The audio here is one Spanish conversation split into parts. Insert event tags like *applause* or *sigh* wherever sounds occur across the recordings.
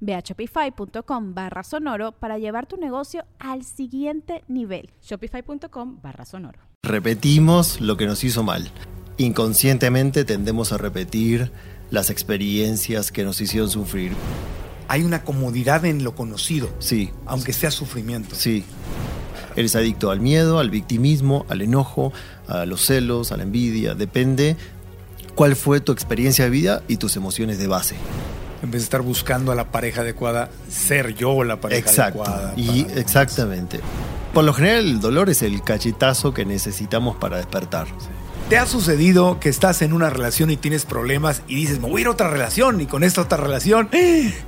Ve a shopify.com barra sonoro para llevar tu negocio al siguiente nivel. Shopify.com barra sonoro. Repetimos lo que nos hizo mal. Inconscientemente tendemos a repetir las experiencias que nos hicieron sufrir. Hay una comodidad en lo conocido. Sí. Aunque sea sufrimiento. Sí. Eres adicto al miedo, al victimismo, al enojo, a los celos, a la envidia. Depende cuál fue tu experiencia de vida y tus emociones de base en vez de estar buscando a la pareja adecuada, ser yo la pareja adecuada. Y exactamente. Por lo general el dolor es el cachetazo que necesitamos para despertar. ¿Te ha sucedido que estás en una relación y tienes problemas y dices, me voy a ir a otra relación y con esta otra relación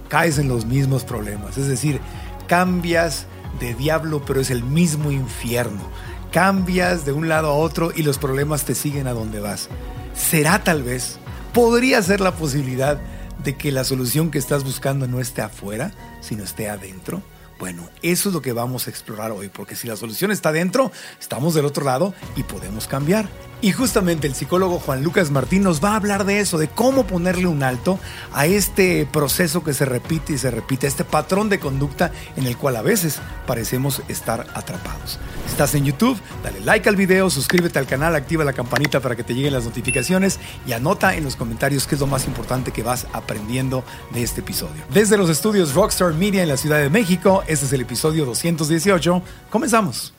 caes en los mismos problemas? Es decir, cambias de diablo pero es el mismo infierno. Cambias de un lado a otro y los problemas te siguen a donde vas. ¿Será tal vez? ¿Podría ser la posibilidad de que la solución que estás buscando no esté afuera, sino esté adentro? Bueno, eso es lo que vamos a explorar hoy, porque si la solución está adentro, estamos del otro lado y podemos cambiar. Y justamente el psicólogo Juan Lucas Martín nos va a hablar de eso, de cómo ponerle un alto a este proceso que se repite y se repite, este patrón de conducta en el cual a veces parecemos estar atrapados. estás en YouTube, dale like al video, suscríbete al canal, activa la campanita para que te lleguen las notificaciones y anota en los comentarios qué es lo más importante que vas aprendiendo de este episodio. Desde los estudios Rockstar Media en la Ciudad de México, este es el episodio 218. Comenzamos.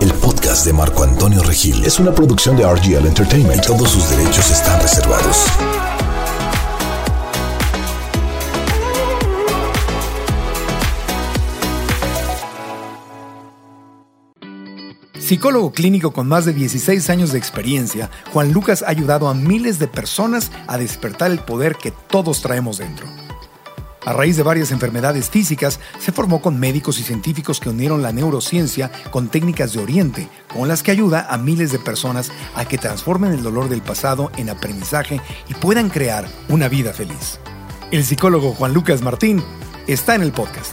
El podcast de Marco Antonio Regil es una producción de RGL Entertainment. Todos sus derechos están reservados. Psicólogo clínico con más de 16 años de experiencia, Juan Lucas ha ayudado a miles de personas a despertar el poder que todos traemos dentro. A raíz de varias enfermedades físicas, se formó con médicos y científicos que unieron la neurociencia con técnicas de Oriente, con las que ayuda a miles de personas a que transformen el dolor del pasado en aprendizaje y puedan crear una vida feliz. El psicólogo Juan Lucas Martín está en el podcast.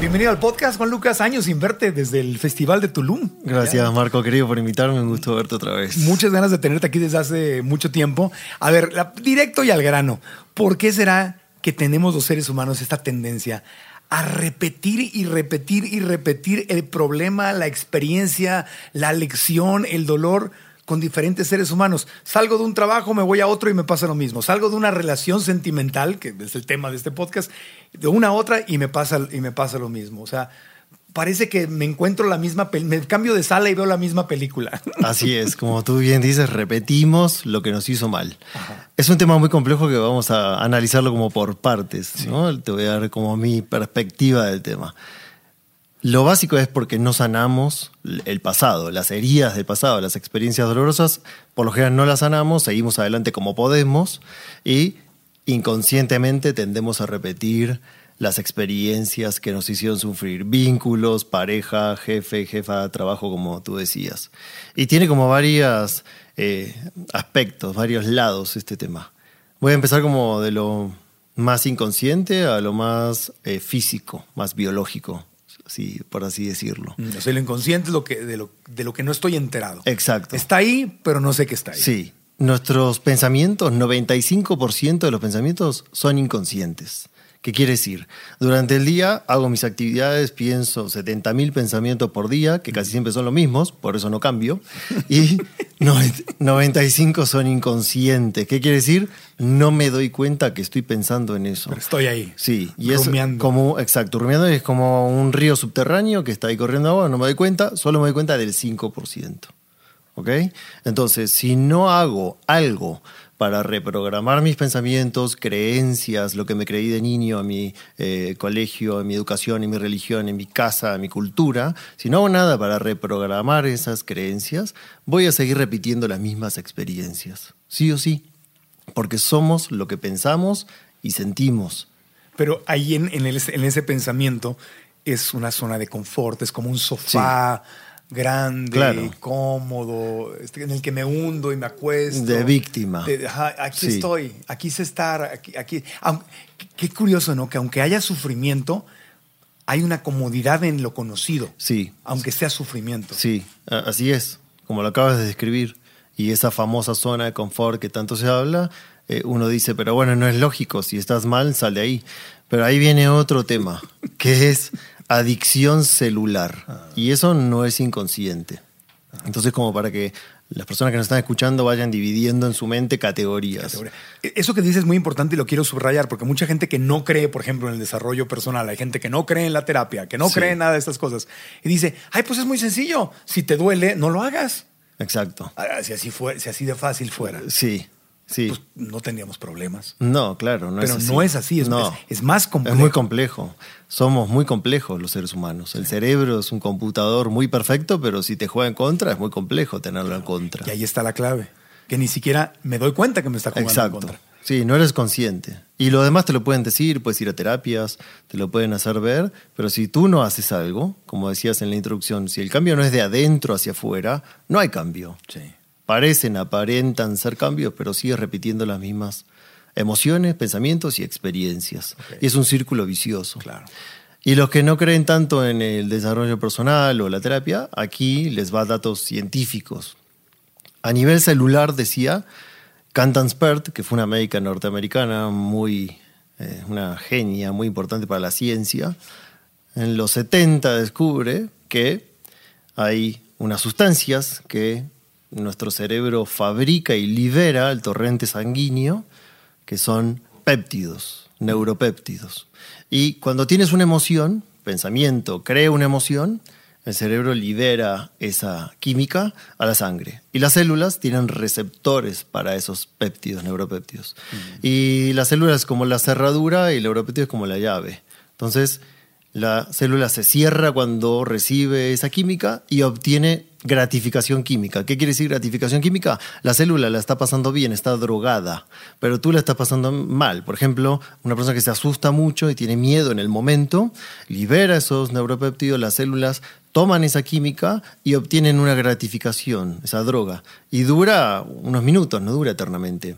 Bienvenido al podcast, Juan Lucas. Años sin verte desde el Festival de Tulum. Gracias, Marco, querido, por invitarme. Un gusto verte otra vez. Muchas ganas de tenerte aquí desde hace mucho tiempo. A ver, directo y al grano. ¿Por qué será que tenemos los seres humanos esta tendencia a repetir y repetir y repetir el problema, la experiencia, la lección, el dolor con diferentes seres humanos. Salgo de un trabajo, me voy a otro y me pasa lo mismo. Salgo de una relación sentimental, que es el tema de este podcast, de una a otra y me pasa, y me pasa lo mismo. O sea, parece que me encuentro la misma, me cambio de sala y veo la misma película. *laughs* Así es, como tú bien dices, repetimos lo que nos hizo mal. Es un tema muy complejo que vamos a analizarlo como por partes, ¿no? Te voy a dar como mi perspectiva del tema. Lo básico es porque no sanamos el pasado, las heridas del pasado, las experiencias dolorosas, por lo general no las sanamos, seguimos adelante como podemos y inconscientemente tendemos a repetir las experiencias que nos hicieron sufrir, vínculos, pareja, jefe, jefa, trabajo, como tú decías. Y tiene como varios eh, aspectos, varios lados este tema. Voy a empezar como de lo más inconsciente a lo más eh, físico, más biológico, así, por así decirlo. Mm, o sea, lo inconsciente es lo que, de, lo, de lo que no estoy enterado. Exacto. Está ahí, pero no sé qué está ahí. Sí. Nuestros pensamientos, 95% de los pensamientos son inconscientes. ¿Qué quiere decir? Durante el día hago mis actividades, pienso 70.000 pensamientos por día, que casi siempre son los mismos, por eso no cambio, y *laughs* 95 son inconscientes. ¿Qué quiere decir? No me doy cuenta que estoy pensando en eso. Pero estoy ahí. Sí, y es como, exacto, rumiando es como un río subterráneo que está ahí corriendo agua, no me doy cuenta, solo me doy cuenta del 5%. ¿Ok? Entonces, si no hago algo para reprogramar mis pensamientos, creencias, lo que me creí de niño en mi eh, colegio, en mi educación, en mi religión, en mi casa, en mi cultura, si no hago nada para reprogramar esas creencias, voy a seguir repitiendo las mismas experiencias. Sí o sí. Porque somos lo que pensamos y sentimos. Pero ahí en, en, el- en ese pensamiento es una zona de confort, es como un sofá grande, Claro. cómodo, este, en el que me hundo y me acuesto. De víctima. De- ajá, aquí Sí. estoy, aquí sé estar, aquí. aquí. Qué- curioso, ¿no? Que aunque haya sufrimiento, hay una comodidad en lo conocido. Sí. Aunque sea sufrimiento. Sí, así es, como lo acabas de describir. Y esa famosa zona de confort que tanto se habla, eh, uno dice, pero bueno, no es lógico, si estás mal, sal de ahí. Pero ahí viene otro tema, que es adicción celular. Y eso no es inconsciente. Entonces, como para que las personas que nos están escuchando vayan dividiendo en su mente categorías. E, Eso que dices es muy importante y lo quiero subrayar porque mucha gente que no cree, por ejemplo, en el desarrollo personal, hay gente que no cree en la terapia, que no Sí. cree en nada de estas cosas y dice, ay, pues es muy sencillo, si te duele, no lo hagas. Exacto. Ah, Si así, fue, si así de fácil fuera, Sí, sí. pues no tendríamos problemas. No, claro, no Pero es así. no es así, es, No. es- más complejo. Es muy complejo. Somos muy complejos los seres humanos. El cerebro es un computador muy perfecto, pero si te juega en contra es muy complejo tenerlo en contra. Y ahí está la clave, que ni siquiera me doy cuenta que me está jugando en Exacto. contra. Sí, no eres consciente. Y lo demás te lo pueden decir, puedes ir a terapias, te lo pueden hacer ver, pero si tú no haces algo, como decías en la introducción, si el cambio no es de adentro hacia afuera, no hay cambio. Sí. Parecen, aparentan ser cambios, pero sigues repitiendo las mismas emociones, pensamientos y experiencias. Y es un círculo vicioso. Claro. Y los que no creen tanto en el desarrollo personal o la terapia, aquí les va datos científicos. A nivel celular, decía Cantan Spert, que fue una médica norteamericana muy, eh, una genia muy importante para la ciencia, en los 70 descubre que hay unas sustancias que nuestro cerebro fabrica y libera al torrente sanguíneo, que son péptidos, neuropéptidos. Y cuando tienes una emoción, pensamiento, crea una emoción, el cerebro libera esa química a la sangre. Y las células tienen receptores para esos péptidos, neuropéptidos. Y las células como la cerradura y el neuropéptido es como la llave. Entonces, la célula se cierra cuando recibe esa química y obtiene gratificación química. ¿Qué quiere decir gratificación química? La célula la está pasando bien, está drogada, pero tú la estás pasando mal. Por ejemplo, una persona que se asusta mucho y tiene miedo en el momento, libera esos neuropéptidos, las células toman esa química y obtienen una gratificación, esa droga. Y dura unos minutos, no dura eternamente.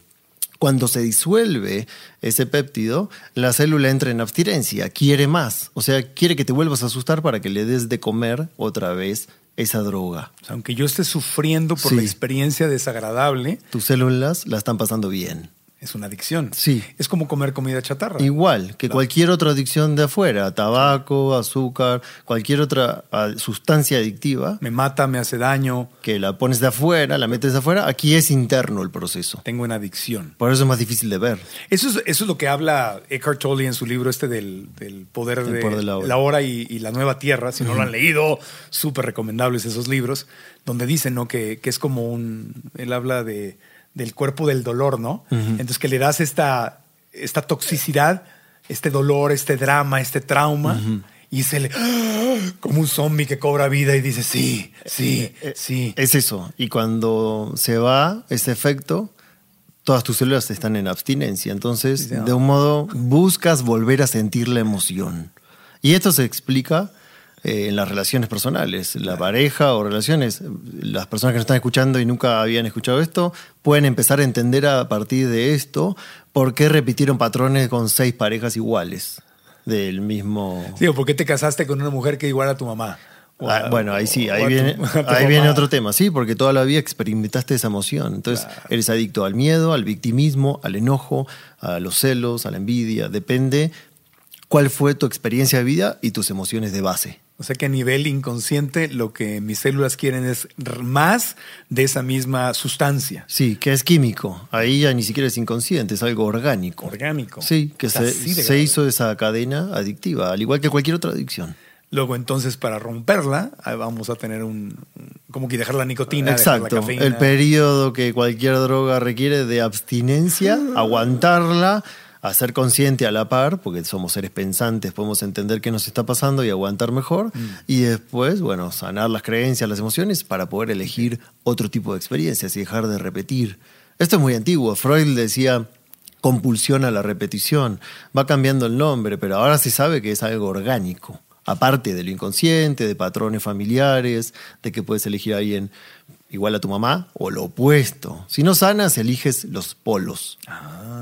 Cuando se disuelve ese péptido, la célula entra en abstinencia, quiere más. O sea, quiere que te vuelvas a asustar para que le des de comer otra vez esa droga. O sea, aunque yo esté sufriendo por Sí. la experiencia desagradable, Tus células la están pasando bien. Es una adicción. Sí. Es como comer comida chatarra. Igual que cualquier otra adicción de afuera, tabaco, azúcar, cualquier otra ah, sustancia adictiva, Me mata, me hace daño, que la pones de afuera, la metes de afuera, aquí es interno el proceso. tengo una adicción. Por eso es más difícil de ver. Eso es, eso es lo que habla Eckhart Tolle en su libro este del, del poder, El de, poder de la hora. la hora y, y la nueva tierra. Si no lo han leído, súper recomendables esos libros, donde dicen ¿no? que, que es como un... Él habla de, del cuerpo del dolor, ¿no? Entonces que le das esta, esta toxicidad, este dolor, este drama, este trauma. Y se le... ¡ah! Como un zombie que cobra vida y dice, sí, sí, sí. Es eso. Y cuando se va ese efecto, todas tus células están en abstinencia. Entonces, de un modo, buscas volver a sentir la emoción. Y esto se explica eh, en las relaciones personales, la pareja o relaciones. Las personas que nos están escuchando y nunca habían escuchado esto, pueden empezar a entender a partir de esto por qué repitieron patrones con seis parejas iguales del mismo... Sí, o ¿por qué te casaste con una mujer que igual a tu mamá? Ah, bueno, ahí sí, ahí viene, *laughs* tu ahí viene otro tema, sí, porque toda la vida experimentaste esa emoción. Entonces, eres adicto al miedo, al victimismo, al enojo, a los celos, a la envidia. Depende cuál fue tu experiencia de vida y tus emociones de base. O sea que a nivel inconsciente lo que mis células quieren es más de esa misma sustancia. Sí, que es químico. Ahí ya ni siquiera es inconsciente, es algo orgánico. Orgánico. Sí, que se, se hizo esa cadena adictiva, al igual que cualquier otra adicción. Luego entonces para romperla vamos a tener un, como que dejar la nicotina, la Exacto. cafeína. El periodo que cualquier droga requiere de abstinencia, aguantarla, hacer consciente a la par, porque somos seres pensantes, podemos entender qué nos está pasando y aguantar mejor. Y después, bueno, sanar las creencias, las emociones para poder elegir otro tipo de experiencias y dejar de repetir. Esto es muy antiguo. Freud decía compulsión a la repetición. Va cambiando el nombre, pero ahora se sabe que es algo orgánico. Aparte de lo inconsciente, de patrones familiares, de que puedes elegir a alguien igual a tu mamá o lo opuesto. Si no sanas, eliges los polos.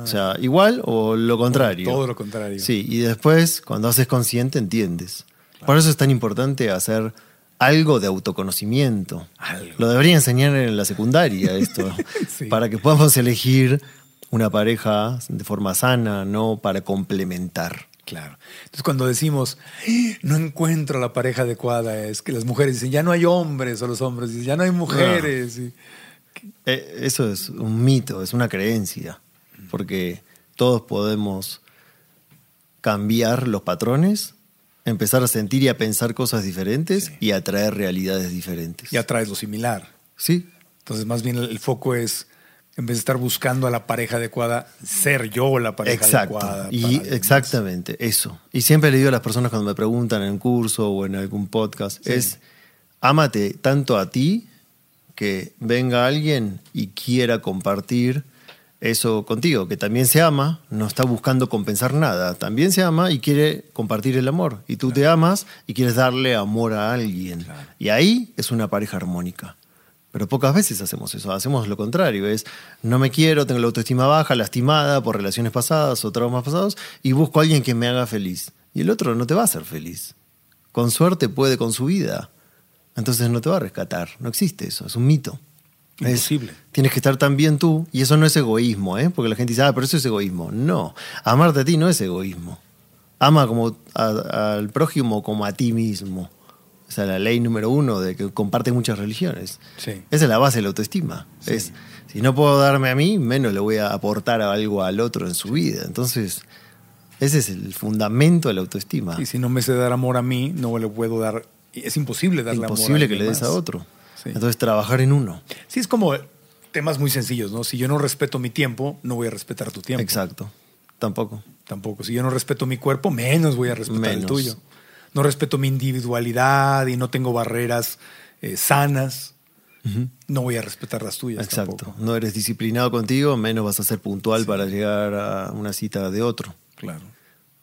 O sea, igual o lo contrario. Todo lo contrario. Sí, y después, cuando haces consciente, entiendes. Por eso es tan importante hacer algo de autoconocimiento. Algo. Lo debería enseñar en la secundaria esto, *laughs* Sí. para que podamos elegir una pareja de forma sana, no para complementar. Claro. Entonces cuando decimos, "Eh, no encuentro la pareja adecuada, es que las mujeres dicen, ya no hay hombres, o los hombres dicen, ya no hay mujeres. Y- Eh, Eso es un mito, es una creencia, porque todos podemos cambiar los patrones, empezar a sentir y a pensar cosas diferentes y atraer realidades diferentes. ya traes lo similar. Sí, Entonces más bien el foco es, en vez de estar buscando a la pareja adecuada, ser yo la pareja Exacto. adecuada. Y más. exactamente, eso. Y siempre le digo a las personas cuando me preguntan en curso o en algún podcast, es ámate tanto a ti que venga alguien y quiera compartir eso contigo, que también se ama, no está buscando compensar nada, también se ama y quiere compartir el amor. Y tú te amas y quieres darle amor a alguien. Y ahí es una pareja armónica. Pero pocas veces hacemos eso, hacemos lo contrario, es no me quiero, tengo la autoestima baja, lastimada por relaciones pasadas o traumas pasados y busco a alguien que me haga feliz. Y el otro no te va a hacer feliz. Con suerte puede con su vida. Entonces no te va a rescatar. No existe eso, es un mito. Es- Imposible. tienes que estar tan bien tú y eso no es egoísmo, ¿eh? porque la gente dice, ah, pero eso es egoísmo. No, amarte a ti no es egoísmo. Ama como a- al prójimo como a ti mismo. Esa es la ley número uno de que comparten muchas religiones. Sí. Esa es la base de la autoestima. Es, si no puedo darme a mí, menos le voy a aportar algo al otro en su vida. Entonces, ese es el fundamento de la autoestima. Y si no me sé dar amor a mí, no le puedo dar. Es imposible darle amor Imposible que le des a otro. Sí. Entonces, trabajar en uno. Sí, es como temas muy sencillos, ¿no? Si yo no respeto mi tiempo, no voy a respetar tu tiempo. Exacto. Tampoco. Tampoco. Si yo no respeto mi cuerpo, menos voy a respetar el Menos. tuyo. No respeto mi individualidad y no tengo barreras eh, sanas, no voy a respetar las tuyas. Exacto. tampoco. No eres disciplinado contigo, menos vas a ser puntual para llegar a una cita de otro. Claro.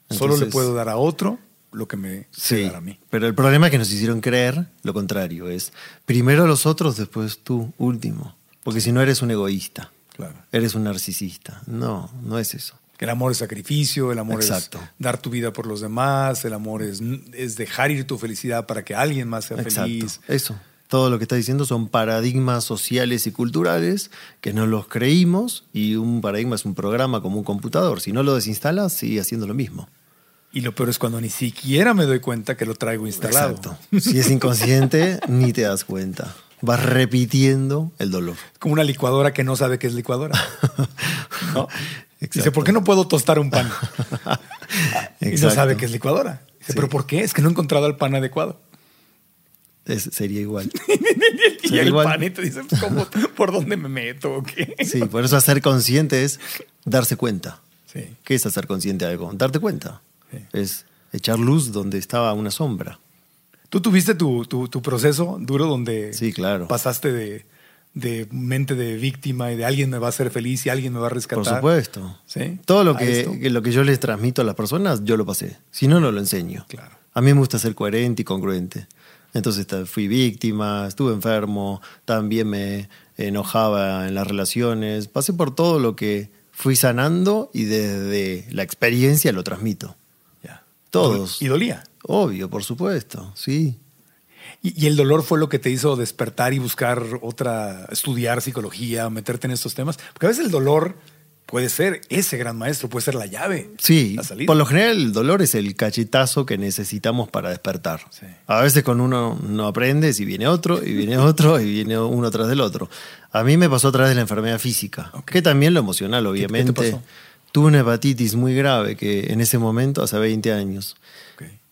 Solo le puedo dar a otro lo que me Sí, dar a mí. pero el problema es que nos hicieron creer lo contrario, es primero los otros, después tú, último. Porque si no eres un egoísta, Claro. eres un narcisista. No, no es eso. Que el amor es sacrificio, el amor Exacto. es dar tu vida por los demás, el amor es, es dejar ir tu felicidad para que alguien más sea Exacto. feliz. Eso. Todo lo que está diciendo son paradigmas sociales y culturales que no los creímos y un paradigma es un programa como un computador. Si no lo desinstalas, sigue haciendo lo mismo. Y lo peor es cuando ni siquiera me doy cuenta que lo traigo instalado. Exacto. Si es inconsciente, *laughs* ni te das cuenta. Vas repitiendo el dolor. Como una licuadora que no sabe que es licuadora. *laughs* ¿No? Dice. ¿por qué no puedo tostar un pan? *laughs* y no sabe que es licuadora. Dice, Sí. ¿pero por qué? Es que no he encontrado el pan adecuado. Es- sería igual. *laughs* y el igual. pan y te dice, ¿cómo, *laughs* ¿por dónde me meto? o qué? Sí, por eso hacer consciente es darse cuenta. Sí. ¿Qué es hacer consciente de algo? Darte cuenta. Sí. Es echar luz donde estaba una sombra. ¿Tú tuviste tu, tu- tu proceso duro donde Sí, claro. pasaste de, de mente de víctima y de alguien me va a hacer feliz y alguien me va a rescatar? Por supuesto. ¿Sí? Todo lo ¿A que, que lo que yo les transmito a las personas, yo lo pasé. Si no, no lo enseño. Claro. A mí me gusta ser coherente y congruente. Entonces fui víctima, estuve enfermo, también me enojaba en las relaciones. Pasé por todo lo que fui sanando y desde la experiencia lo transmito. Ya. Todos. Y dolía. Obvio, por supuesto, sí. Y, y el dolor fue lo que te hizo despertar y buscar otra, estudiar psicología, meterte en estos temas. Porque a veces el dolor puede ser ese gran maestro, puede ser la llave. Sí, La salida. por lo general el dolor es el cachetazo que necesitamos para despertar. Sí. A veces con uno no aprendes y viene otro, y viene *laughs* otro, y viene uno tras del otro. A mí me pasó a través de la enfermedad física, Ok. que también lo emocional, qué te obviamente. pasó? Tuve una hepatitis muy grave que en ese momento, hace 20 años.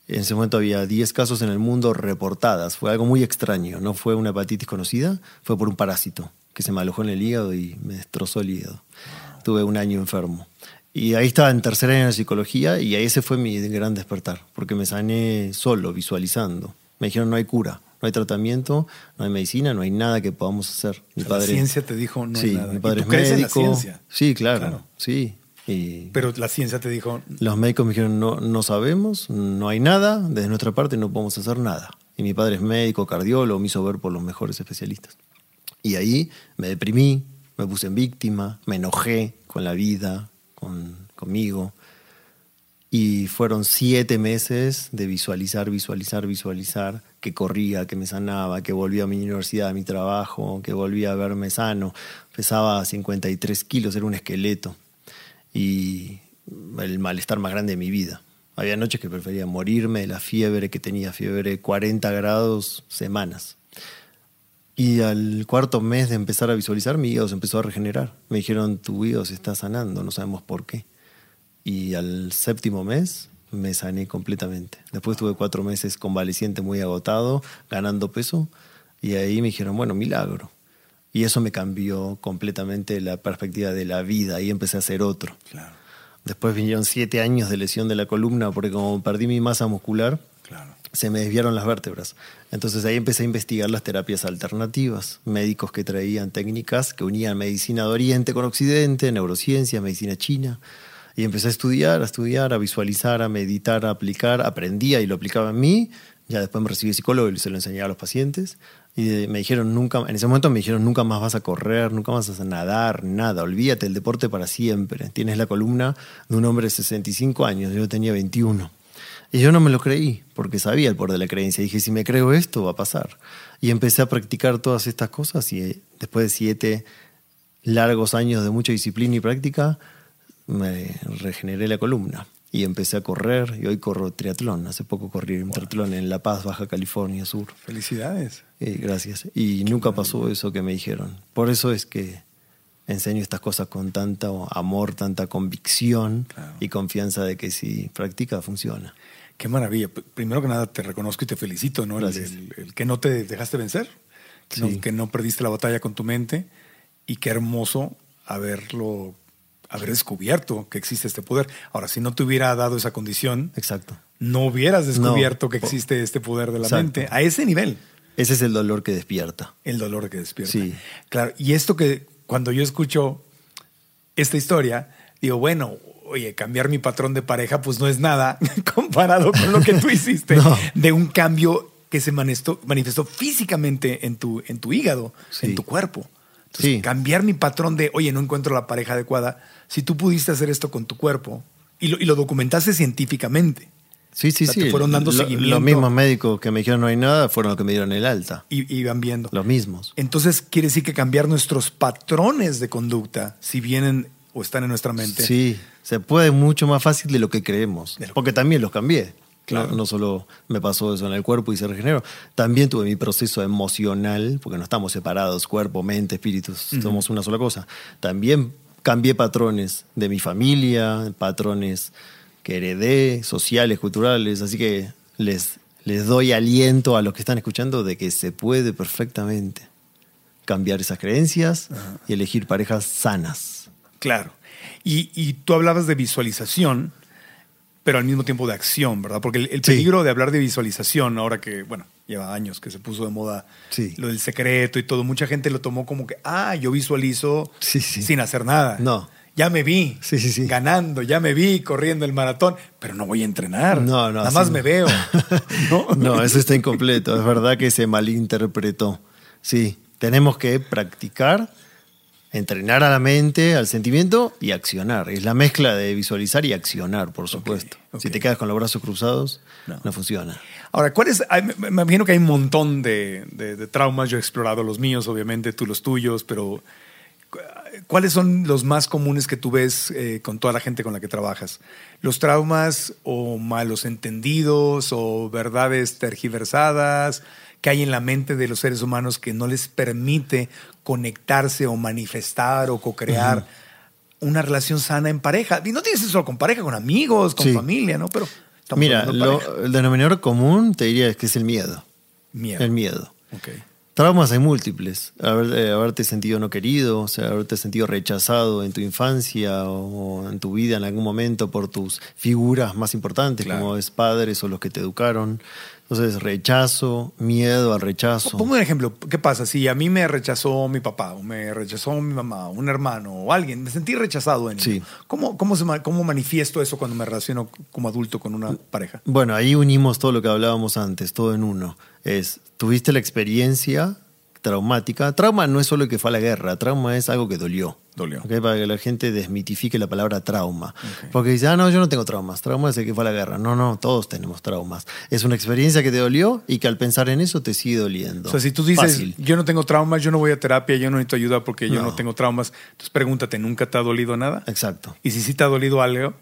En ese momento había 10 casos en el mundo reportadas. Fue algo muy extraño. No fue una hepatitis conocida, fue por un parásito que se me alojó en el hígado y me destrozó el hígado. Tuve un año enfermo. Y ahí estaba en tercer año de psicología y ahí ese fue mi gran despertar, porque me sané solo, visualizando. Me dijeron no hay cura, no hay tratamiento, no hay medicina, no hay nada que podamos hacer. Mi padre, la ciencia te dijo no sí, hay nada. Mi padre ¿Y tú es crees en la médico. ciencia? Sí, claro, sí. Y Pero la ciencia te dijo los médicos me dijeron no, no sabemos, no hay nada, desde nuestra parte no podemos hacer nada. Y mi padre es médico, cardiólogo, me hizo ver por los mejores especialistas. Y ahí me deprimí, me puse en víctima, me enojé con la vida, con, conmigo. Y fueron siete meses de visualizar, visualizar, visualizar, que corría, que me sanaba, que volvía a mi universidad, a mi trabajo, que volvía a verme sano. Pesaba 53 kilos, era un esqueleto. Y el malestar más grande de mi vida. Había noches que prefería morirme de la fiebre que tenía, fiebre 40 grados semanas. Y al cuarto mes de empezar a visualizar, mi hígado se empezó a regenerar. Me dijeron, tu hígado se está sanando, no sabemos por qué. Y al séptimo mes me sané completamente. Después tuve cuatro meses convaleciente, muy agotado, ganando peso. Y ahí me dijeron, bueno, milagro. Y eso me cambió completamente la perspectiva de la vida. Ahí empecé a ser otro. Claro, Después vinieron siete años de lesión de la columna porque como perdí mi masa muscular, claro. se me desviaron las vértebras. Entonces ahí empecé a investigar las terapias alternativas, médicos que traían técnicas que unían medicina de Oriente con Occidente, neurociencia, medicina china. Y empecé a estudiar, a estudiar, a visualizar, a meditar, a aplicar. Aprendía y lo aplicaba en mí. Ya después me recibí psicólogo y se lo enseñaba a los pacientes. Y me dijeron nunca, en ese momento me dijeron nunca más vas a correr, nunca más vas a nadar, nada. Olvídate del deporte para siempre. Tienes la columna de un hombre de 65 años, yo tenía 21. Y yo no me lo creí, porque sabía el poder de la creencia. Dije, si me creo esto, va a pasar. Y empecé a practicar todas estas cosas y eh, después de siete largos años de mucha disciplina y práctica, me regeneré la columna. Y empecé a correr y hoy corro triatlón. Hace poco corrí un triatlón en La Paz, Baja California Sur. Felicidades. Eh, gracias. Y nunca pasó eso que me dijeron. Por eso es que enseño estas cosas con tanto amor, tanta convicción Claro. y confianza de que si practica, funciona. Qué maravilla. Primero que nada, te reconozco y te felicito, ¿no? El, Gracias. el- el que no te dejaste vencer, que, no, que no perdiste la batalla con tu mente y qué hermoso haberlo, haber descubierto que existe este poder. Ahora, si no te hubiera dado esa condición, Exacto. no hubieras descubierto No. que existe este poder de la Exacto. mente a ese nivel. Ese es el dolor que despierta. El dolor que despierta. Sí. Claro. Y esto que cuando yo escucho esta historia, digo, bueno, oye, cambiar mi patrón de pareja, pues no es nada *laughs* comparado con lo que tú *laughs* hiciste No. de un cambio que se manifestó, manifestó físicamente en tu, en tu hígado, Sí. en tu cuerpo. Entonces, Sí. cambiar mi patrón de, oye, no encuentro la pareja adecuada, si tú pudiste hacer esto con tu cuerpo y lo, y lo documentaste científicamente Sí, sí, O sea, sí. te fueron dando Lo- seguimiento. Los mismos médicos que me dijeron no hay nada fueron los que me dieron el alta. y, y van viendo. Los mismos. Entonces quiere decir que cambiar nuestros patrones de conducta, si vienen o están en nuestra mente, Sí, se puede mucho más fácil de lo que creemos. Lo- Porque también los cambié. Claro. No, no solo me pasó eso en el cuerpo y se regeneró, también tuve mi proceso emocional, porque no estamos separados, cuerpo, mente, espíritu, somos una sola cosa. También cambié patrones de mi familia, patrones que heredé, sociales, culturales, así que les, les doy aliento a los que están escuchando de que se puede perfectamente cambiar esas creencias y elegir parejas sanas. claro. Y, y tú hablabas de visualización, pero al mismo tiempo de acción, ¿verdad? Porque el, el Sí. peligro de hablar de visualización, ahora que, bueno, lleva años que se puso de moda Sí. lo del secreto y todo, mucha gente lo tomó como que, ah, yo visualizo Sí, sin hacer nada. No. Ya me vi ganando, ya me vi corriendo el maratón, pero no voy a entrenar. No, no, Nada más no. me veo. *laughs* ¿no? No, eso está incompleto. Es verdad que se malinterpretó. Sí, tenemos que practicar, entrenar a la mente, al sentimiento y accionar. Es la mezcla de visualizar y accionar, por supuesto. Si te quedas con los brazos cruzados, No. no, funciona. Ahora, ¿cuál es? hay- me, imagino que hay un montón de, de- de traumas. Yo he explorado los míos, obviamente, tú los tuyos, pero cu- ¿cuáles son los más comunes que tú ves eh, con toda la gente con la que trabajas? ¿Los traumas o malos entendidos o verdades tergiversadas que hay en la mente de los seres humanos que no les permite conectarse o manifestar o co-crear una relación sana en pareja? Y no tienes eso con pareja, con amigos, con Sí. familia, ¿no? Pero Mira, lo- el denominador común te diría que es el miedo. Miedo. El miedo. Ok. Traumas hay múltiples. Haber- eh, haberte sentido no querido, o sea, haberte sentido rechazado en tu infancia o, o en tu vida en algún momento por tus figuras más importantes, Claro. como es padres o los que te educaron. Entonces, rechazo, miedo al rechazo. Pongo un ejemplo. ¿Qué pasa? Si a mí me rechazó mi papá, o me rechazó mi mamá, un hermano, o alguien, me sentí rechazado en Sí. ¿Cómo, cómo, se, ¿Cómo manifiesto eso cuando me relaciono como adulto con una pareja? Bueno, ahí unimos todo lo que hablábamos antes, todo en uno. Es, tuviste la experiencia traumática. Trauma no es solo que fue a la guerra, trauma es algo que dolió. Dolió. ¿ok? Para que la gente desmitifique la palabra trauma. Porque dice, ah, no, yo no tengo traumas. Trauma es el que fue a la guerra. No, no, todos tenemos traumas. Es una experiencia que te dolió y que al pensar en eso te sigue doliendo. O sea, si tú dices, Fácil. yo no tengo traumas, yo no voy a terapia, yo no necesito ayuda porque yo no No. tengo traumas, entonces pregúntate, ¿nunca te ha dolido nada? Exacto. Y si sí te ha dolido algo,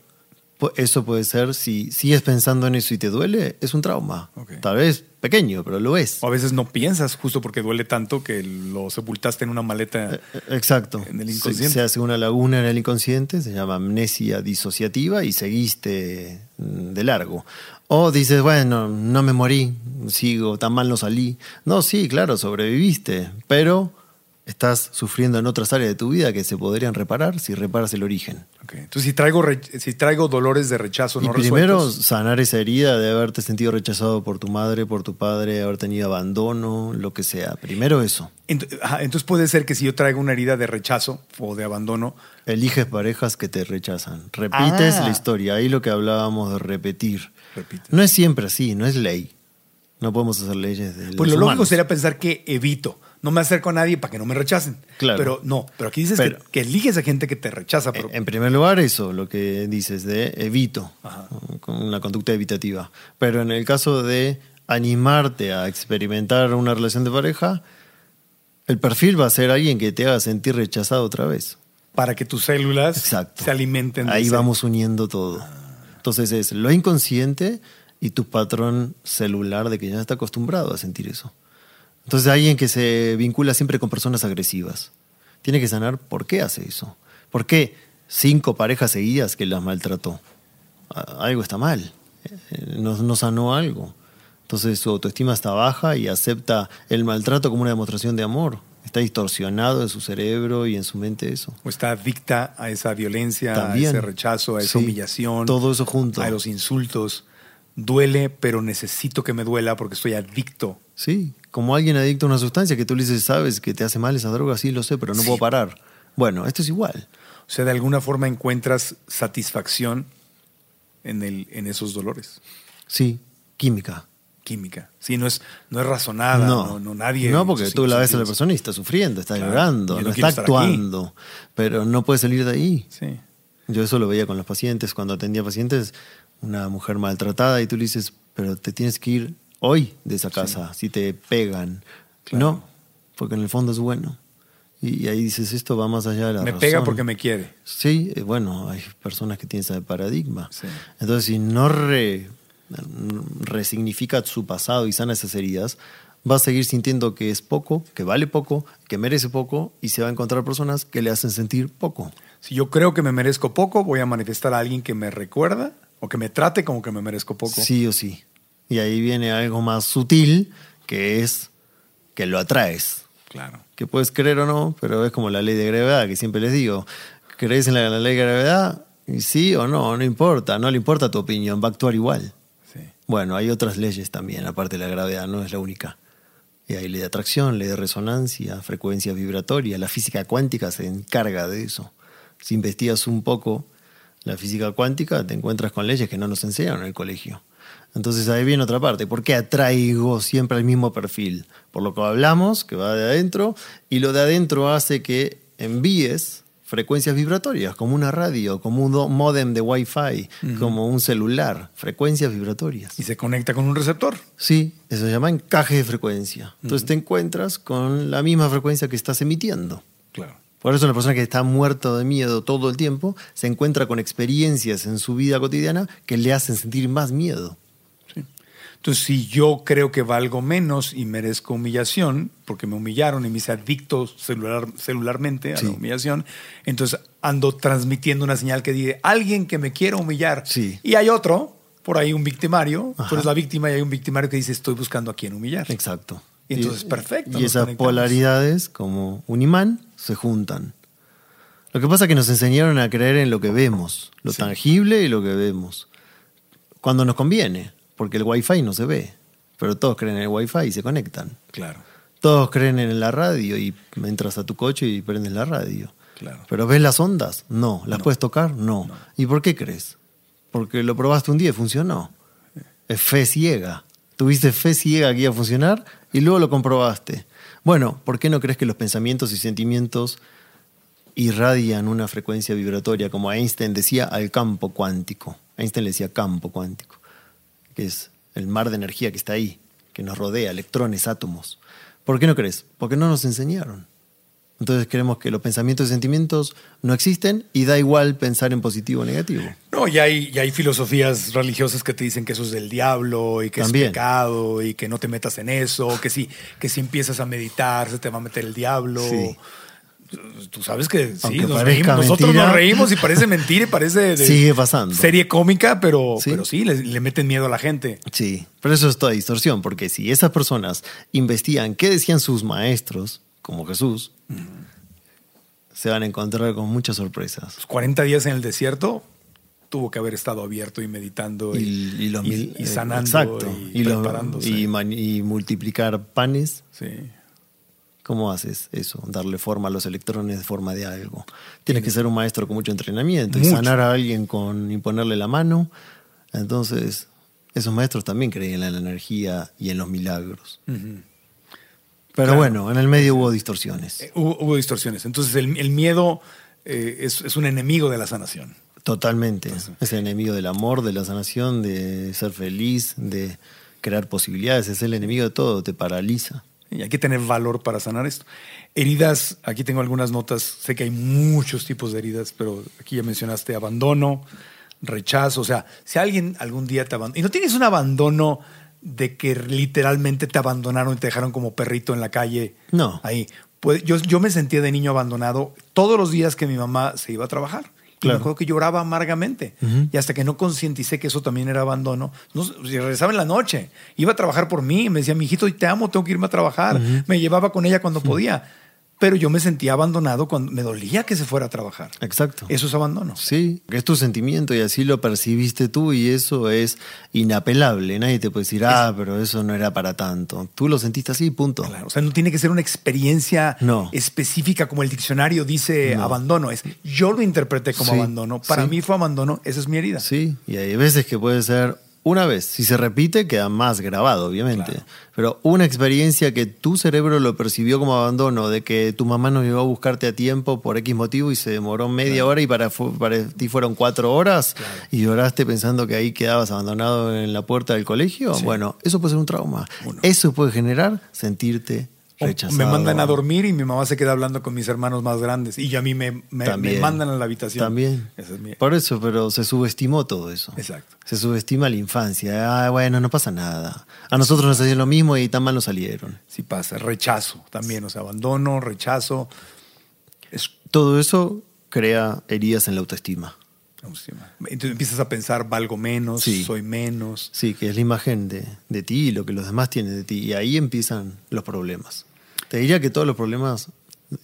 Eso puede ser, si sigues pensando en eso y te duele, es un trauma. Tal vez pequeño, pero lo es. o a veces no piensas justo porque duele tanto que lo sepultaste en una maleta. Exacto. En el Se- inconsciente. Se, hace una laguna en el inconsciente, se llama amnesia disociativa y seguiste mm, de largo. O dices, bueno, no me morí, sigo, tan mal no salí. No, sí, claro, sobreviviste, pero estás sufriendo en otras áreas de tu vida que se podrían reparar si reparas el origen. Entonces, si traigo, si traigo dolores de rechazo y no primero resueltos, sanar esa herida de haberte sentido rechazado por tu madre, por tu padre, haber tenido abandono, lo que sea. Primero eso. ajá, entonces puede ser que si yo traigo una herida de rechazo o de abandono, Eliges parejas que te rechazan. Repites Ah. la historia. Ahí lo que hablábamos de repetir. Repites. No es siempre así, no es ley. No podemos hacer leyes de pues los lo lógico humanos. sería pensar que evito. No me acerco a nadie para que no me rechacen. Claro. Pero no, pero aquí dices Pero- que, que eliges a gente que te rechaza. Pero, En primer lugar, eso, lo que dices de evito, Ajá. con una conducta evitativa. Pero en el caso de animarte a experimentar una relación de pareja, el perfil va a ser alguien que te haga sentir rechazado otra vez. para que tus células Exacto. se alimenten de Ahí ese- vamos uniendo todo. Entonces es lo inconsciente y tu patrón celular de que ya está acostumbrado a sentir eso. Entonces alguien que se vincula siempre con personas agresivas. Tiene que sanar por qué hace eso. ¿Por qué cinco parejas seguidas que las maltrató? Algo está mal. Eh, No, no sanó algo. Entonces su autoestima está baja y acepta el maltrato como una demostración de amor. Está distorsionado en su cerebro y en su mente eso. o está adicta a esa violencia, También. a ese rechazo, a esa Sí, humillación. todo eso junto. A los insultos. Duele, pero necesito que me duela porque estoy adicto. Sí, como alguien adicto a una sustancia que tú le dices, sabes que te hace mal esa droga, sí lo sé, pero no Sí. puedo parar. Bueno, esto es igual. O sea, de alguna forma encuentras satisfacción en, el, en esos dolores. Sí, química. Química. Sí, no es, no es razonada. No, no, no, nadie. No, porque tú la ves a la persona y está sufriendo, está Claro, llorando, no, está aquí. actuando, pero no puede salir de ahí. Sí. Yo eso lo veía con los pacientes, cuando atendía pacientes, una mujer maltratada y tú le dices, pero te tienes que ir hoy de esa casa, si te pegan. Claro. No, porque en el fondo es bueno. Y ahí dices, esto va más allá de la Me razón. pega porque me quiere. Sí, eh, bueno, hay personas que tienen ese paradigma. Sí. Entonces, si no re- resignifica su pasado y sana esas heridas, va a seguir sintiendo que es poco, que vale poco, que merece poco y se va a encontrar personas que le hacen sentir poco. Si yo creo que me merezco poco, voy a manifestar a alguien que me recuerda o que me trate como que me merezco poco. Sí o sí. Y ahí viene algo más sutil, que es que lo atraes. Claro. Que puedes creer o no, pero es como la ley de gravedad, que siempre les digo. ¿Crees en la, la ley de gravedad? Y sí o no, no importa. No le importa tu opinión, va a actuar igual. Sí. Bueno, hay otras leyes también, aparte de la gravedad, no es la única. Y hay ley de atracción, ley de resonancia, frecuencia vibratoria. La física cuántica se encarga de eso. Si investigas un poco la física cuántica, te encuentras con leyes que no nos enseñaron en el colegio. Entonces ahí viene otra parte. ¿Por qué atraigo siempre al mismo perfil? Por lo que hablamos, que va de adentro, y lo de adentro hace que envíes frecuencias vibratorias, como una radio, como un módem de Wi-Fi, como un celular, frecuencias vibratorias. Y se conecta con un receptor. Sí, eso se llama encaje de frecuencia. Entonces te encuentras con la misma frecuencia que estás emitiendo. Claro. Por eso la persona que está muerto de miedo todo el tiempo se encuentra con experiencias en su vida cotidiana que le hacen sentir más miedo. Entonces, si yo creo que valgo menos y merezco humillación, porque me humillaron y me hice adicto celular, celularmente a Sí. la humillación, entonces ando transmitiendo una señal que dice, alguien que me quiera humillar. Sí. Y hay otro por ahí un victimario, Ajá. tú eres la víctima y hay un victimario que dice estoy buscando a quien humillar. Exacto. Y entonces, perfecto, Y esas polaridades, como un imán, se juntan. Lo que pasa es que nos enseñaron a creer en lo que vemos, lo Sí. tangible y lo que vemos. Cuando nos conviene, porque el wifi no se ve, pero todos creen en el wifi y se conectan. Claro, Todos creen en la radio y entras a tu coche y prendes la radio. claro. ¿Pero ves las ondas? No. ¿Las No. puedes tocar? No. ¿Y por qué crees? Porque lo probaste un día y funcionó. Es fe ciega. Tuviste fe ciega que iba a funcionar y luego lo comprobaste. Bueno, ¿por qué no crees que los pensamientos y sentimientos irradian una frecuencia vibratoria, como Einstein decía, al campo cuántico? Einstein le decía campo cuántico, que es el mar de energía que está ahí, que nos rodea, electrones, átomos. ¿Por qué no crees? Porque no nos enseñaron. Entonces creemos que los pensamientos y sentimientos no existen y da igual pensar en positivo o negativo. No, y hay, y hay filosofías religiosas que te dicen que eso es del diablo y que También. es pecado y que no te metas en eso, que si, que si empiezas a meditar se te va a meter el diablo. Sí. Tú sabes que sí, nos reímos, nosotros nos reímos y parece mentira y parece Sigue pasando. serie cómica, pero Sí. pero sí, le, le meten miedo a la gente. Sí, pero eso es toda distorsión, porque si esas personas investigan qué decían sus maestros, como Jesús, se van a encontrar con muchas sorpresas. Los 40 días en el desierto tuvo que haber estado abierto y meditando y, Y, y los y- mil- y sanando exacto. y, los- y multiplicar panes. Sí. ¿Cómo haces eso? Darle forma a los electrones de forma de algo. Tienes que ser un maestro con mucho entrenamiento y sanar a alguien con imponerle la mano. Entonces, esos maestros también creían en la energía y en los milagros. Pero Claro. bueno, en el medio hubo distorsiones. Eh, Hubo, hubo distorsiones. Entonces el, el miedo eh, es, es un enemigo de la sanación. Totalmente. Es el enemigo del amor, de la sanación, de ser feliz, de crear posibilidades. Es el enemigo de todo, te paraliza. Y hay que tener valor para sanar esto. Heridas, aquí tengo algunas notas. Sé que hay muchos tipos de heridas, pero aquí ya mencionaste abandono, rechazo. O sea, si alguien algún día te abandona. Y no tienes un abandono de que literalmente te abandonaron y te dejaron como perrito en la calle. No. Ahí. Pues yo, yo me sentía de niño abandonado todos los días que mi mamá se iba a trabajar. Claro. me acuerdo que lloraba amargamente. Ujú. Y hasta que no concienticé que eso también era abandono, no, si regresaba en la noche, iba a trabajar por mí, me decía, mi hijito, te amo, tengo que irme a trabajar. Me llevaba con ella cuando podía. Pero yo me sentía abandonado cuando me dolía que se fuera a trabajar. Exacto. Eso es abandono. Sí, es tu sentimiento y así lo percibiste tú y eso es inapelable. Nadie te puede decir, ah, pero eso no era para tanto. Tú lo sentiste así, punto. Claro, o sea, no tiene que ser una experiencia No. específica como el diccionario dice No. abandono. Es, yo lo interpreté como Sí, abandono. Para sí. mí fue abandono. Esa es mi herida. Sí, y hay veces que puede ser una vez. Si se repite, queda más grabado, obviamente. Claro. Pero una experiencia que tu cerebro lo percibió como abandono, de que tu mamá no llegó a buscarte a tiempo por X motivo y se demoró media hora y para, para ti fueron cuatro horas y lloraste pensando que ahí quedabas abandonado en la puerta del colegio, Sí. bueno, eso puede ser un trauma. Uno. Eso puede generar sentirte rechazado. me mandan a dormir y mi mamá se queda hablando con mis hermanos más grandes. Y a mí me, me- mandan a la habitación. También. Esa es mi- Por eso, pero se subestimó todo eso. Exacto. Se subestima la infancia. Ah, bueno, no pasa nada. A nosotros nos hacían lo mismo y tan mal nos salieron. Sí pasa. Rechazo también. O sea, abandono, rechazo. Es Todo eso crea heridas en la autoestima. Entonces empiezas a pensar, valgo menos, Sí. soy menos. Sí, que es la imagen de, de ti y lo que los demás tienen de ti. Y ahí empiezan los problemas. Te diría que todos los problemas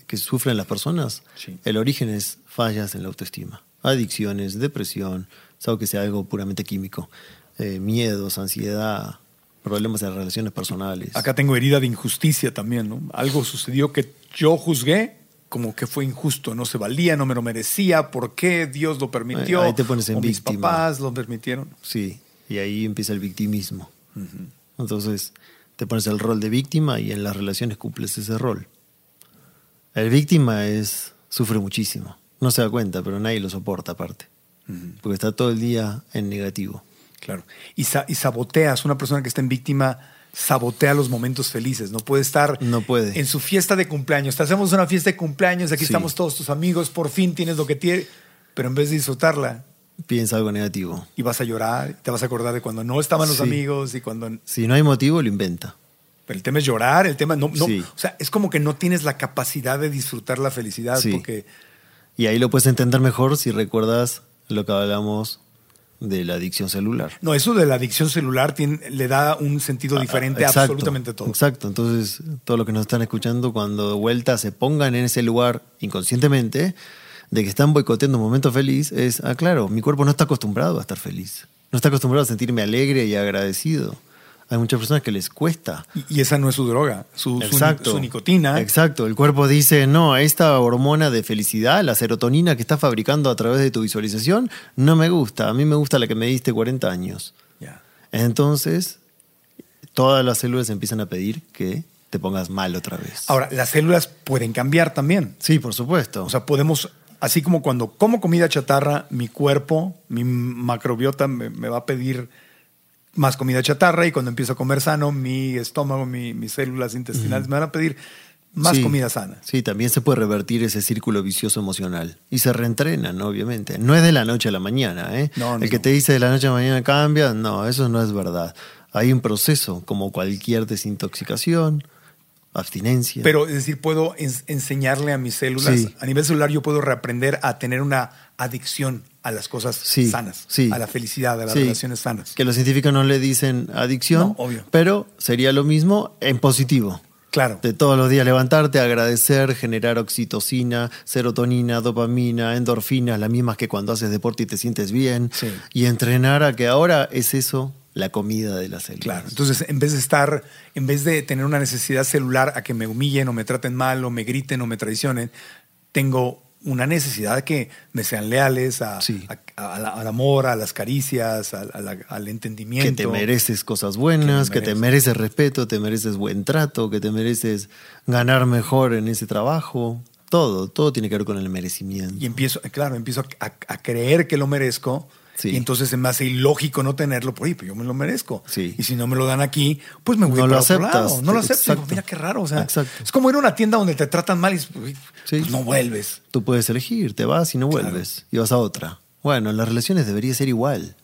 que sufren las personas, Sí. el origen es fallas en la autoestima. Adicciones, depresión, salvo que sea algo puramente químico. Eh, miedos, ansiedad, problemas de relaciones personales. Acá tengo herida de injusticia también, ¿no? Algo sucedió que yo juzgué como que fue injusto, no se valía, no me lo merecía, ¿por qué Dios lo permitió? Ahí te pones en o mis víctima. papás lo permitieron. Sí, y ahí empieza el victimismo. Entonces te pones el rol de víctima y en las relaciones cumples ese rol. El víctima es sufre muchísimo. No se da cuenta, pero nadie lo soporta aparte. Porque está todo el día en negativo. Claro. Y, sa- y saboteas, una persona que está en víctima sabotea los momentos felices, no puede estar No puede. en su fiesta de cumpleaños. Te hacemos una fiesta de cumpleaños, aquí Sí. estamos todos tus amigos, por fin tienes lo que tienes, pero en vez de disfrutarla, Piensa algo negativo. y vas a llorar, te vas a acordar de cuando no estaban los Sí. amigos y cuando... Si no hay motivo, lo inventa. Pero el tema es llorar, el tema no, no Sí. o sea, es como que no tienes la capacidad de disfrutar la felicidad Sí. porque Y ahí lo puedes entender mejor si recuerdas lo que hablamos de la adicción celular. No, eso de la adicción celular tiene, le da un sentido diferente a Ah, Exacto, absolutamente todo. Exacto, entonces todos los que nos están escuchando cuando de vuelta se pongan en ese lugar inconscientemente de que están boicoteando un momento feliz, es, ah, claro, mi cuerpo no está acostumbrado a estar feliz, no está acostumbrado a sentirme alegre y agradecido. Hay muchas personas que les cuesta. Y, esa no es su droga, su, su- Exacto. su nicotina. Exacto. El cuerpo dice, no, esta hormona de felicidad, la serotonina que estás fabricando a través de tu visualización, no me gusta. A mí me gusta la que me diste 40 años. Ya. Entonces, todas las células empiezan a pedir que te pongas mal otra vez. Ahora, las células pueden cambiar también. sí, por supuesto. O sea, podemos, así como cuando como comida chatarra, mi cuerpo, mi macrobiota me, me va a pedir más comida chatarra y cuando empiezo a comer sano, mi estómago, mi- mis células intestinales me van a pedir más Sí. comida sana. Sí, también se puede revertir ese círculo vicioso emocional. Y se reentrenan, obviamente. No es de la noche a la mañana, ¿eh? No, no, El que no. te dice de la noche a la mañana cambia, no, eso no es verdad. Hay un proceso, como cualquier desintoxicación, abstinencia. Pero, es decir, puedo ens- enseñarle a mis células, Sí. a nivel celular, yo puedo reaprender a tener una adicción a las cosas Sí, sanas, sí. a la felicidad, a las relaciones sanas. Que los científicos no le dicen adicción, No, obvio. pero sería lo mismo en positivo. Claro. De todos los días levantarte, agradecer, generar oxitocina, serotonina, dopamina, endorfinas, las mismas que cuando haces deporte y te sientes bien. Y entrenar a que ahora es eso la comida de las células. Claro, entonces en vez de estar, en vez de tener una necesidad celular a que me humillen o me traten mal o me griten o me traicionen, tengo una necesidad de que me sean leales a- Sí. a- a la- al amor, a las caricias, al, la- al que entendimiento. te mereces cosas buenas, Que que, te mereces respeto, te mereces buen trato, que te mereces ganar mejor en ese trabajo. Todo, todo tiene que ver con el merecimiento. Y empiezo, claro, empiezo a creer que lo merezco. Sí. Y entonces se me hace ilógico no tenerlo. Oye, pues yo me lo merezco. Sí. Y si no me lo dan aquí, pues me voy No para lo otro aceptas. lado. No lo acepto. Digo, mira qué raro. O sea, Exacto. es como ir a una tienda donde te tratan mal y dices, "Uy, Sí. pues no vuelves. Tú puedes elegir, te vas y no Claro. vuelves, y vas a otra. Bueno, en las relaciones debería ser igual.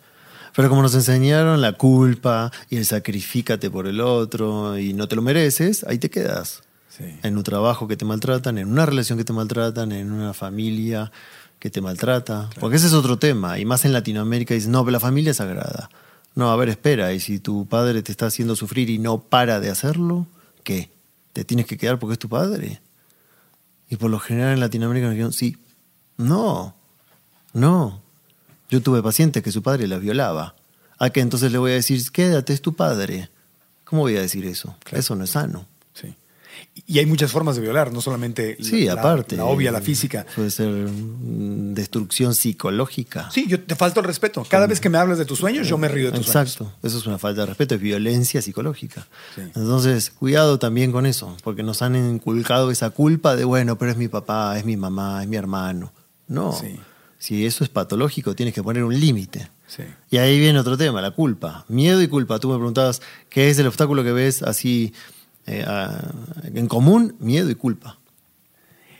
Pero como nos enseñaron la culpa y el sacrificate por el otro y no te lo mereces, ahí te quedas. Sí. En un trabajo que te maltratan, en una relación que te maltratan, en una familia que te maltrata. Porque ese es otro tema. Y más en Latinoamérica dicen, no, pero la familia es sagrada. No, a ver, espera. Y si tu padre te está haciendo sufrir y no para de hacerlo, ¿qué? ¿Te tienes que quedar porque es tu padre? Y por lo general en Latinoamérica nos dijeron, sí, no, no. Yo tuve pacientes que su padre las violaba. ¿A qué entonces le voy a decir, quédate, es tu padre? ¿Cómo voy a decir eso? Claro. Eso no es sano. Sí. Y hay muchas formas de violar, no solamente la- Sí, la, aparte. la obvia, la física. Puede ser mm, destrucción psicológica. Sí, yo te falto el respeto. Cada vez que me hablas de tus sueños, yo me río de tus Exacto, eso es una falta de respeto, es violencia psicológica. Sí. Entonces, cuidado también con eso, porque nos han inculcado esa culpa de, bueno, pero es mi papá, es mi mamá, es mi hermano. No, Sí. si eso es patológico, tienes que poner un límite. Sí. Y ahí viene otro tema, la culpa. Miedo y culpa. Tú me preguntabas, ¿qué es el obstáculo que ves así eh, a- en común? Miedo y culpa.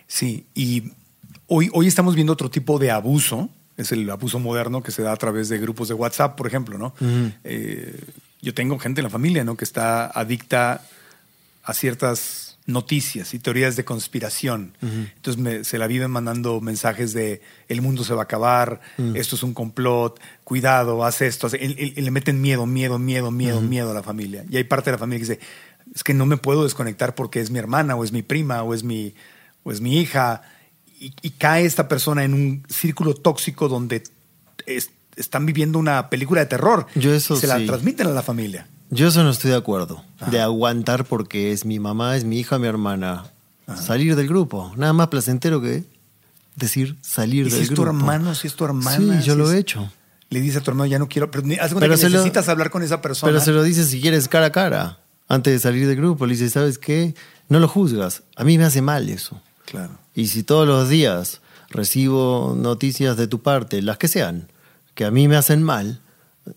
Sí, y hoy, hoy estamos viendo otro tipo de abuso. Es el abuso moderno que se da a través de grupos de WhatsApp, por ejemplo, ¿no? Eh, yo tengo gente en la familia, ¿no? Que está adicta a ciertas noticias y teorías de conspiración. Entonces me- se la viven mandando mensajes de el mundo se va a acabar, esto es un complot, cuidado, haz esto. haz- y- y- y le meten miedo, miedo, miedo, miedo, miedo a la familia. Y hay parte de la familia que dice, es que no me puedo desconectar porque es mi hermana o es mi prima o es mi, o es mi hija. Y, y cae esta persona en un círculo tóxico donde es- están viviendo una película de terror. Yo eso se la sí. transmiten a la familia. Yo eso no estoy de acuerdo. Ajá. De aguantar porque es mi mamá, es mi hija, mi hermana. Salir del grupo. Nada más placentero que decir salir Y si del es tu grupo. hermano, si es tu hermana. Sí, yo si lo es- he hecho. Le dice a tu hermano, ya no quiero. Pero haz Pero que lo- necesitas hablar con esa persona. Pero se lo dices si quieres cara a cara. Antes de salir del grupo, le dices, ¿sabes qué? No lo juzgas. A mí me hace mal eso. Claro. Y si todos los días recibo noticias de tu parte, las que sean, que a mí me hacen mal,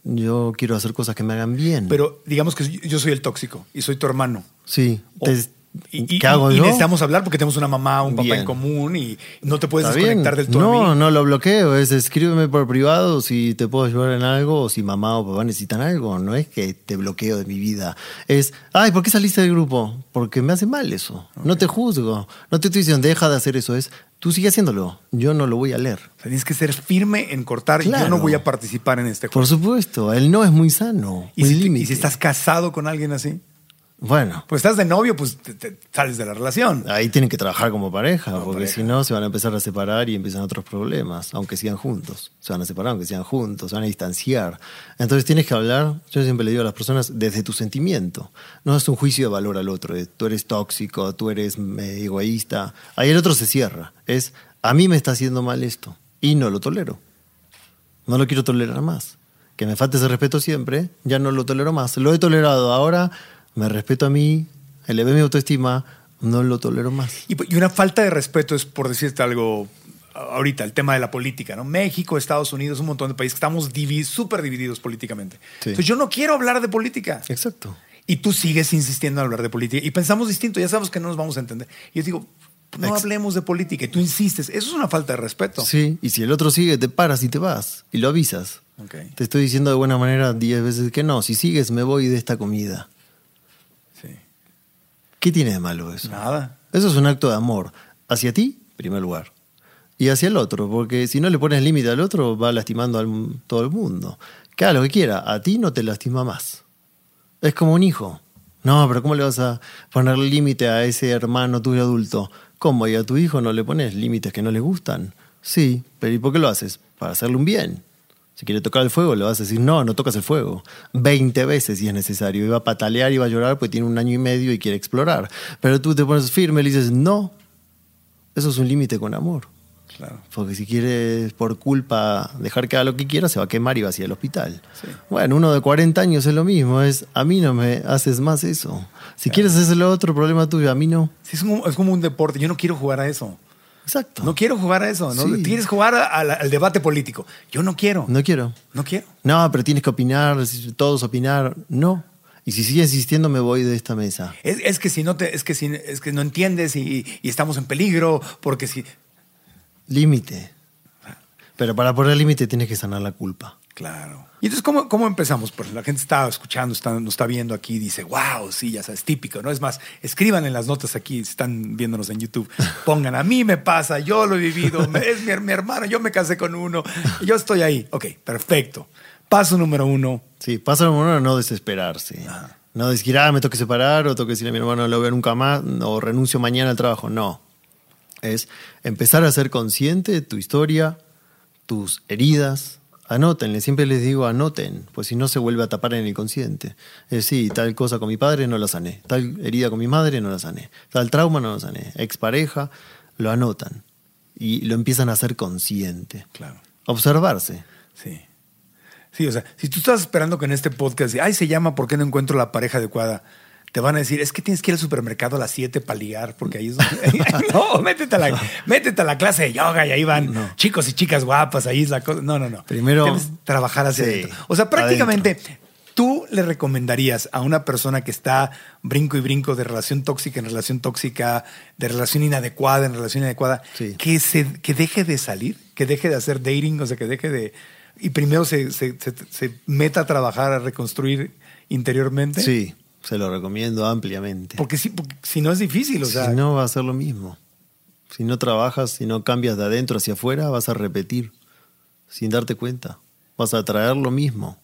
yo quiero hacer cosas que me hagan bien. Pero digamos que yo soy el tóxico y soy tu hermano. sí. O- te- y, y- ¿Qué hago y yo? necesitamos hablar porque tenemos una mamá, un papá Bien. en común y no te puedes desconectar del todo. No, no lo bloqueo. Es escríbeme por privado si te puedo ayudar en algo o si mamá o papá necesitan algo. No es que te bloqueo de mi vida. Es, ay, ¿por qué saliste del grupo? Porque me hace mal eso. No te juzgo. No te estoy diciendo, deja de hacer eso. Es, Tú sigue haciéndolo, yo no lo voy a leer. Tienes que ser firme en cortar. Yo Claro. no voy a participar en este juego. Por supuesto, el no es muy sano. ¿Y muy si, y si estás casado con alguien así? Bueno, Pues estás de novio, pues te- te sales de la relación. ahí tienen que trabajar como pareja, Como porque pareja. si no se van a empezar a separar y empiezan otros problemas, aunque sigan juntos. Se van a separar aunque sigan juntos, se van a distanciar. Entonces tienes que hablar, yo siempre le digo a las personas, desde tu sentimiento. No es un juicio de valor al otro, de tú eres tóxico, tú eres egoísta. Ahí el otro se cierra. Es, a mí me está haciendo mal esto y no lo tolero. No lo quiero tolerar más. Que me falte ese respeto siempre, ya no lo tolero más. Lo he tolerado, ahora me respeto a mí, elevé mi autoestima, no lo tolero más. Y, y una falta de respeto es, por decirte algo, ahorita, el tema de la política, ¿no? México, Estados Unidos, un montón de países que estamos divi- súper divididos políticamente. Sí. Entonces yo no quiero hablar de política. Exacto. Y tú sigues insistiendo en hablar de política. Y pensamos distinto, ya sabemos que no nos vamos a entender. Y yo digo, no hablemos de política. Y tú insistes. Eso es una falta de respeto. Sí, y si el otro sigue, te paras y te vas. Y lo avisas. Ok. Te estoy diciendo de buena manera diez veces que no. Si sigues, me voy de esta comida. ¿Qué tiene de malo eso? Nada. Eso es un acto de amor. Hacia ti, en primer lugar. Y hacia el otro, porque si no le pones límite al otro, va lastimando a todo el mundo. Que haga lo que quiera, a ti no te lastima más. Es como un hijo. No, pero ¿cómo le vas a poner límite a ese hermano tuyo adulto? ¿Cómo? ¿Y a tu hijo no le pones límites que no le gustan? Sí, pero ¿y por qué lo haces? Para hacerle un bien. Si quiere tocar el fuego, le vas a decir, no, no tocas el fuego. Veinte veces si es necesario. Y va a patalear y va a llorar porque tiene un año y medio y quiere explorar. Pero tú te pones firme y le dices, no. Eso es un límite con amor. Claro. Porque si quieres por culpa dejar que haga lo que quiera, se va a quemar y va hacia el hospital. Sí. Bueno, uno de 40 años es lo mismo. Es, a mí no me haces más eso. Si quieres hacerlo otro problema tuyo, a mí no. Sí, es, como, es como un deporte. Yo no quiero jugar a eso. Exacto. No quiero jugar a eso. ¿no? Sí. Quieres jugar al debate político. Yo no quiero. No quiero. No quiero. No, pero tienes que opinar, todos opinar. No. Y si sigues insistiendo, me voy de esta mesa. Es, es que si no te, es que si, es que no entiendes y, y estamos en peligro, porque si. Límite. Pero para poner límite tienes que sanar la culpa. Claro. Y entonces, ¿cómo, cómo empezamos? Pues la gente está escuchando, está, nos está viendo aquí dice, wow, sí, ya sabes, típico, ¿no? Es más, escriban en las notas aquí, si están viéndonos en YouTube, *laughs* pongan, a mí me pasa, yo lo he vivido, es mi, mi hermano, yo me casé con uno, yo estoy ahí. Ok, perfecto. Paso número uno, Sí, pasa lo bueno no desesperarse. No decir, ah, me toque separar o toque decirle a mi hermano no lo veo nunca más o renuncio mañana al trabajo. No. Es empezar a ser consciente de tu historia, tus heridas. Anótenle, siempre les digo anoten, pues si no se vuelve a tapar en el consciente. Es sí, tal cosa con mi padre no la sané, tal herida con mi madre no la sané, tal trauma no la sané, expareja, lo anotan y lo empiezan a hacer consciente. claro, Observarse. sí. Sí, o sea, si tú estás esperando que en este podcast, ay, se llama ¿Por qué no encuentro la pareja adecuada? Te van a decir, es que tienes que ir al supermercado a las 7 para ligar, porque ahí es donde... *laughs* *laughs* no, métete a, la, métete a la clase de yoga y ahí van chicos y chicas guapas, ahí es la cosa. No, no, no. Primero- Tienes trabajar hacia Sí, adentro. O sea, prácticamente, ¿tú le recomendarías a una persona que está brinco y brinco de relación tóxica en relación tóxica, de relación inadecuada en relación inadecuada, Sí. que, se, que deje de salir, que deje de hacer dating, o sea, que deje de... Y primero se, se, se- se meta a trabajar, a reconstruir interiormente? Sí, se lo recomiendo ampliamente. Porque, si, porque si no es difícil, o sea... si no, va a ser lo mismo. Si no trabajas, si no cambias de adentro hacia afuera, vas a repetir sin darte cuenta. Vas a traer lo mismo.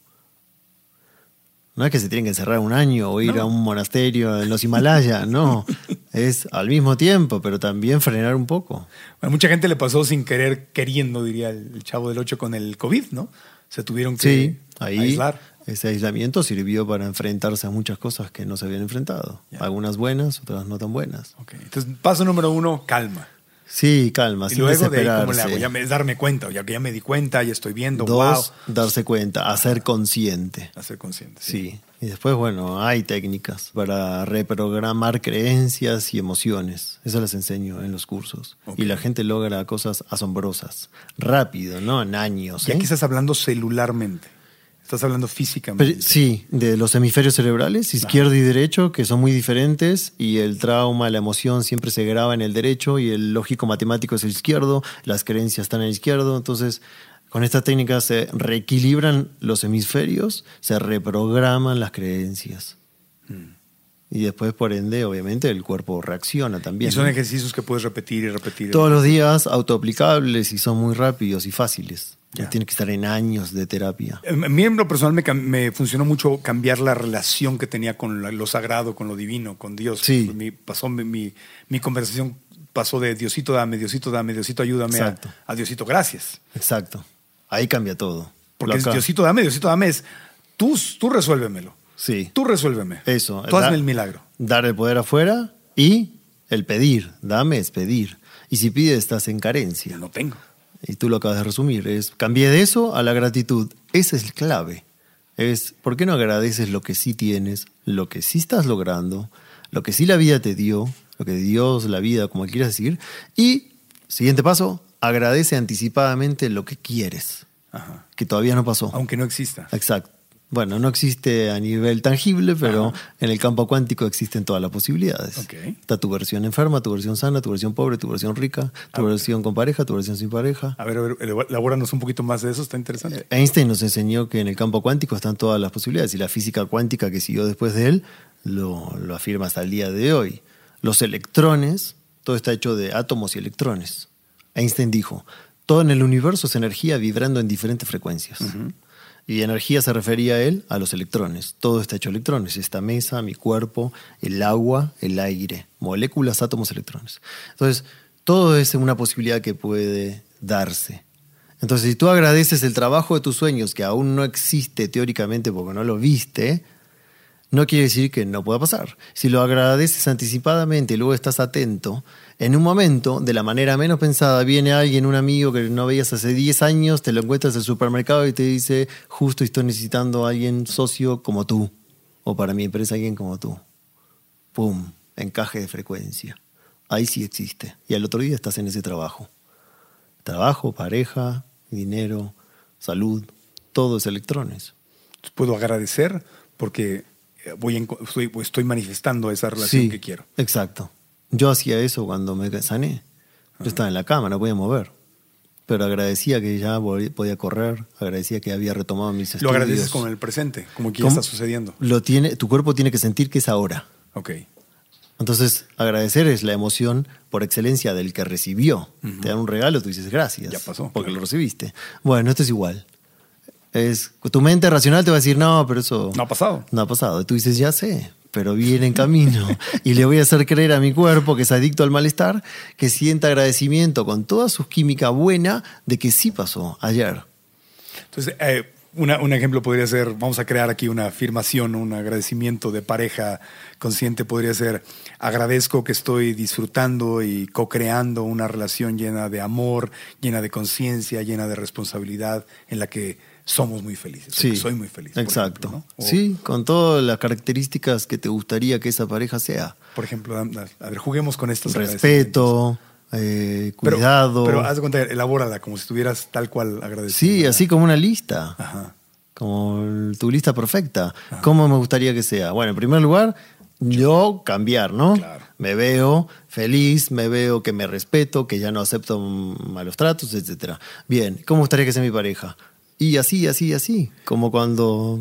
No es que se tienen que encerrar un año o ir a un monasterio en los Himalayas, no. *laughs* Es al mismo tiempo, pero también frenar un poco. A mucha gente le pasó sin querer, queriendo, diría el, el chavo del 8 con el COVID, ¿no? Se tuvieron que Sí, ahí aislar. Ese aislamiento sirvió para enfrentarse a muchas cosas que no se habían enfrentado. Algunas buenas, otras no tan buenas. Ok, Entonces, paso número uno, calma. Sí, calma, y sin luego de ahí, ¿cómo le hago? Ya me, darme cuenta, ya que ya me di cuenta, ya estoy viendo, Dos, wow. darse cuenta, hacer consciente. Hacer consciente. Sí. Y después, bueno, hay técnicas para reprogramar creencias y emociones. Eso les enseño en los cursos. Y la gente logra cosas asombrosas. Rápido, ¿no? En años. Y ¿eh? aquí estás hablando celularmente. Estás hablando físicamente. Pero- sí, de los hemisferios cerebrales, izquierdo y derecho, que son muy diferentes, y el trauma, la emoción siempre se graba en el derecho, y el lógico matemático es el izquierdo, las creencias están en el izquierdo, entonces con esta técnica se reequilibran los hemisferios, se reprograman las creencias. Mm. Y después, por ende, obviamente, el cuerpo reacciona también. Y son ¿no? ejercicios que puedes repetir y repetir. Todos los días autoaplicables y son muy rápidos y fáciles. Ya. No tienes que estar en años de terapia. A mí en lo personal me, me funcionó mucho cambiar la relación que tenía con lo sagrado, con lo divino, con Dios. Sí. Mi, pasó mi, mi, mi conversación pasó de Diosito dame, Diosito dame, Diosito ayúdame a, a Diosito gracias. Exacto. Ahí cambia todo. Porque es Diosito dame, Diosito dame es tú, tú resuélvemelo. Sí. Tú resuélveme. Eso. Tú hazme da- el milagro. Dar el poder afuera y el pedir. Dame es pedir. Y si pides, estás en carencia. No tengo. Y tú lo acabas de resumir. Es cambié de eso a la gratitud. Esa es clave. Es ¿por qué no agradeces lo que sí tienes, lo que sí estás logrando, lo que sí la vida te dio, lo que Dios, la vida, como quieras decir? Y, siguiente paso, agradece anticipadamente lo que quieres, Ajá. que todavía no pasó. Aunque no exista. Exacto. Bueno, no existe a nivel tangible, pero en el campo cuántico existen todas las posibilidades. Ok. Está tu versión enferma, tu versión sana, tu versión pobre, tu versión rica, tu versión con pareja, tu versión sin pareja. A ver, a ver, elabóranos un poquito más de eso, está interesante. Einstein nos enseñó que en el campo cuántico están todas las posibilidades y la física cuántica que siguió después de él lo, lo afirma hasta el día de hoy. Los electrones, todo está hecho de átomos y electrones. Einstein dijo, todo en el universo es energía vibrando en diferentes frecuencias. Y energía se refería a él a los electrones. Todo está hecho de electrones. Esta mesa, mi cuerpo, el agua, el aire, moléculas, átomos, electrones. Entonces, todo es una posibilidad que puede darse. Entonces, si tú agradeces el trabajo de tus sueños, que aún no existe teóricamente porque no lo viste, no quiere decir que no pueda pasar. Si lo agradeces anticipadamente y luego estás atento, en un momento, de la manera menos pensada, viene alguien, un amigo que no veías hace 10 años, te lo encuentras en el supermercado y te dice, justo estoy necesitando a alguien socio como tú, o para mi empresa alguien como tú. ¡Pum! Encaje de frecuencia. Ahí sí existe. Y al otro día estás en ese trabajo. Trabajo, pareja, dinero, salud, todo es electrones. Puedo agradecer porque voy en- estoy, estoy manifestando esa relación Sí, que quiero. Exacto. Yo hacía eso cuando me sané. Yo estaba en la cama, no podía mover. Pero agradecía que ya podía correr, agradecía que había retomado mis estudios. Lo agradeces con el presente, como que ya está sucediendo. Lo tiene, tu cuerpo tiene que sentir que es ahora. Ok. Entonces, agradecer es la emoción por excelencia del que recibió. Te dan un regalo, tú dices gracias. Ya pasó, Porque claro. lo recibiste. Bueno, esto es igual. Es, tu mente racional te va a decir, no, pero eso No ha pasado. no ha pasado. Y tú dices, ya sé, pero viene en camino. *laughs* y le voy a hacer creer a mi cuerpo, que es adicto al malestar, que sienta agradecimiento con toda su química buena de que sí pasó ayer. Entonces, eh, una- un ejemplo podría ser, vamos a crear aquí una afirmación, un agradecimiento de pareja consciente, podría ser, agradezco que estoy disfrutando y co-creando una relación llena de amor, llena de conciencia, llena de responsabilidad, en la que somos muy felices. que soy muy feliz. Exacto. ejemplo, ¿no? O, Sí, con todas las características que te gustaría que esa pareja sea. Por ejemplo, a ver, juguemos con estos agradecimientos. Respeto, eh, cuidado. Pero, haz de cuenta, elabórala como si estuvieras tal cual agradecido. sí, así como una lista. Ajá. Como tu lista perfecta. ¿Cómo me gustaría que sea? Bueno, en primer lugar, yo cambiar, ¿no? Claro. Me veo feliz, me veo que me respeto, que ya no acepto malos tratos, etc. Bien, ¿cómo gustaría que sea mi pareja? Y así, así, así. Como cuando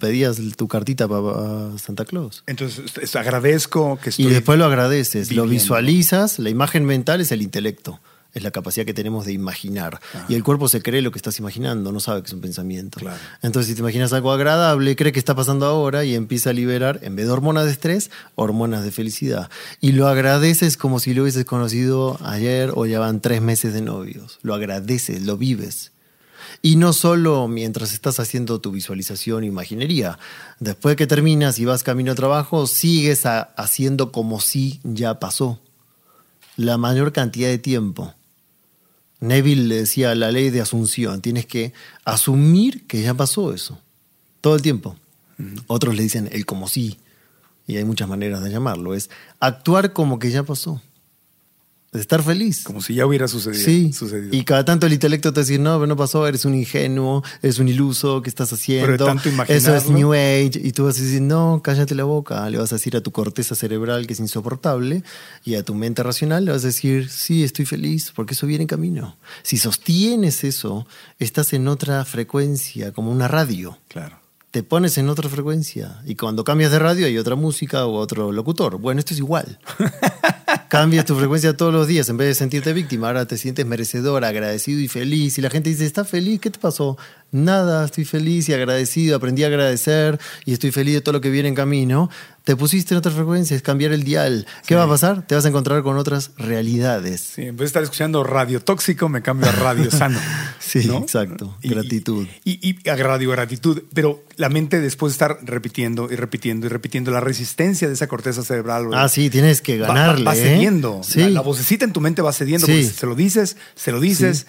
pedías tu cartita para Santa Claus. Entonces, es- agradezco que estoy. Y después lo agradeces, lo visualizas, la imagen mental es el intelecto, es la capacidad que tenemos de imaginar. Y el cuerpo se cree lo que estás imaginando, no sabe que es un pensamiento. Claro. Entonces, si te imaginas algo agradable, cree que está pasando ahora y empieza a liberar, en vez de hormonas de estrés, hormonas de felicidad. Y lo agradeces como si lo hubieses conocido ayer o ya van tres meses de novios. Lo agradeces, lo vives. Y no solo mientras estás haciendo tu visualización e imaginería. Después que terminas y vas camino al trabajo, sigues a- haciendo como si ya pasó. La mayor cantidad de tiempo. Neville le decía la ley de asunción. Tienes que asumir que ya pasó eso. Todo el tiempo. Otros le dicen el como si. Y hay muchas maneras de llamarlo. Es actuar como que ya pasó. De estar feliz. Como si ya hubiera sucedido. Sí, sucedido. y cada tanto el intelecto te dice, no, pero no pasó, eres un ingenuo, eres un iluso, ¿qué estás haciendo? Pero tanto Eso es. New Age. Y tú vas a decir, no, cállate la boca. Le vas a decir a tu corteza cerebral que es insoportable y a tu mente racional le vas a decir, sí, estoy feliz, porque eso viene en camino. Si sostienes eso, estás en otra frecuencia, como una radio. Claro. Te pones en otra frecuencia. Y cuando cambias de radio hay otra música o otro locutor. Bueno, esto es igual. *laughs* Cambias tu frecuencia todos los días. En vez de sentirte víctima, ahora te sientes merecedor, agradecido y feliz. Y la gente dice, ¿estás feliz? ¿Qué te pasó? Nada, estoy feliz y agradecido. Aprendí a agradecer y estoy feliz de todo lo que viene en camino. Te pusiste en otra frecuencia, es cambiar el dial. ¿Qué va a pasar? Te vas a encontrar con otras realidades. Sí, en vez de estar escuchando radio tóxico, me cambio a radio sano. *laughs* Sí, ¿no? exacto. Y- Gratitud. Y, y a radio gratitud. Pero la mente, después de estar repitiendo y repitiendo y repitiendo, la resistencia de esa corteza cerebral. Ah, sí, tienes que ganarle. Va, va ¿eh? cediendo. Sí. La, la vocecita en tu mente va cediendo. Sí. porque se lo dices, se lo dices.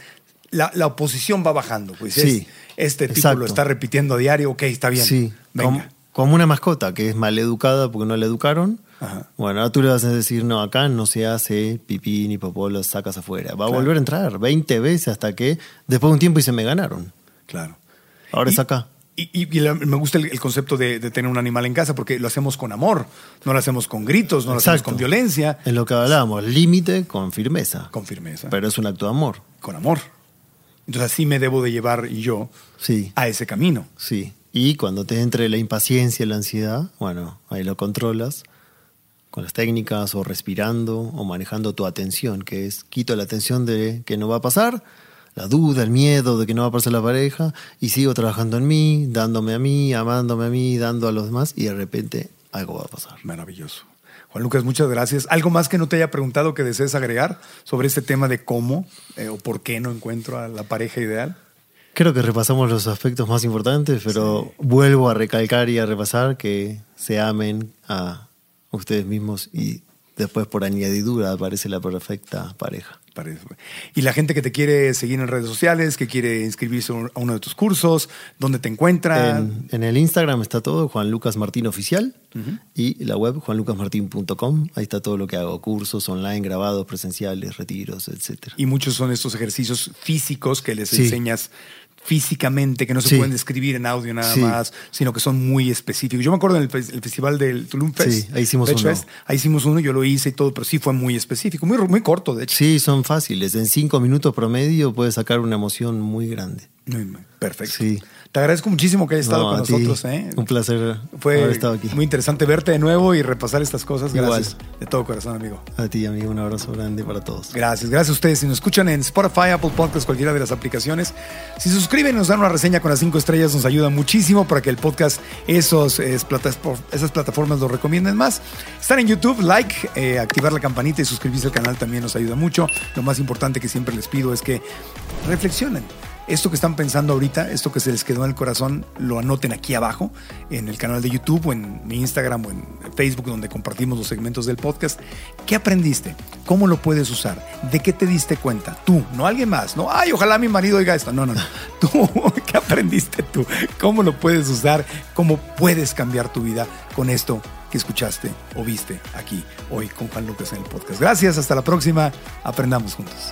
La, la oposición va bajando. Pues Sí. es- este tipo Exacto. lo está repitiendo a diario. Ok, está bien. Sí, Venga. como, como una mascota que es maleducada porque no la educaron. Ajá. Bueno, ahora tú le vas a decir, no, acá no se hace pipí ni popó, lo sacas afuera. Va a volver a entrar 20 veces hasta que después de un tiempo y se me ganaron. Claro. Ahora Y- es acá. Y, y- y la- me gusta el, el concepto de, de tener un animal en casa porque lo hacemos con amor, no lo hacemos con gritos, no lo hacemos con violencia, En lo que hablábamos, límite con firmeza. con firmeza, Pero es un acto de amor. con amor. Entonces así me debo de llevar yo Sí, a ese camino. sí. Y cuando te entre la impaciencia y la ansiedad, bueno, ahí lo controlas con las técnicas o respirando o manejando tu atención, que es quito la atención de que no va a pasar, la duda, el miedo de que no va a pasar la pareja y sigo trabajando en mí, dándome a mí, amándome a mí, dando a los demás y de repente algo va a pasar. Maravilloso. Juan Lucas, muchas gracias. ¿Algo más que no te haya preguntado que desees agregar sobre este tema de cómo eh, o por qué no encuentro a la pareja ideal? Creo que repasamos los aspectos más importantes, pero vuelvo a recalcar y a repasar que se amen a ustedes mismos y después por añadidura aparece la perfecta pareja. Y la gente que te quiere seguir en redes sociales, que quiere inscribirse a uno de tus cursos, ¿dónde te encuentran? En, en el Instagram está todo, Juan Lucas Martín Oficial, y la web juanlucasmartin.com. Ahí está todo lo que hago, cursos online, grabados, presenciales, retiros, etcétera. Y muchos son estos ejercicios físicos que les Sí. enseñas físicamente, que no se Sí. pueden describir en audio nada Sí. más, sino que son muy específicos. Yo me acuerdo en el, fe- el festival del Tulum Fest. Sí, ahí hicimos uno. Fest, ahí hicimos uno, yo lo hice y todo, pero sí fue muy específico, muy, muy corto, de hecho. Sí, son fáciles. En cinco minutos promedio puedes sacar una emoción muy grande. Perfecto. Sí. Te agradezco muchísimo que hayas estado No, con nosotros. ¿eh? Un placer Fue haber estado aquí. muy interesante verte de nuevo y repasar estas cosas. Igual. Gracias de todo corazón, amigo. A ti, amigo, un abrazo grande para todos. Gracias, gracias a ustedes. Si nos escuchan en Spotify, Apple Podcasts, cualquiera de las aplicaciones, si suscriben y nos dan una reseña con las cinco estrellas, nos ayuda muchísimo para que el podcast, esos, es, platas- esas plataformas lo recomienden más. Están en YouTube, like, eh, activar la campanita y suscribirse al canal también nos ayuda mucho. Lo más importante que siempre les pido es que reflexionen. Esto que están pensando ahorita, esto que se les quedó en el corazón, lo anoten aquí abajo en el canal de YouTube o en mi Instagram o en Facebook donde compartimos los segmentos del podcast. ¿Qué aprendiste? ¿Cómo lo puedes usar? ¿De qué te diste cuenta? Tú, no alguien más. No, ay, ojalá mi marido oiga esto. No, no, no. *laughs* Tú, ¿qué aprendiste tú? ¿Cómo lo puedes usar? ¿Cómo puedes cambiar tu vida con esto que escuchaste o viste aquí hoy con Juan Lucas en el podcast? Gracias, hasta la próxima. Aprendamos juntos.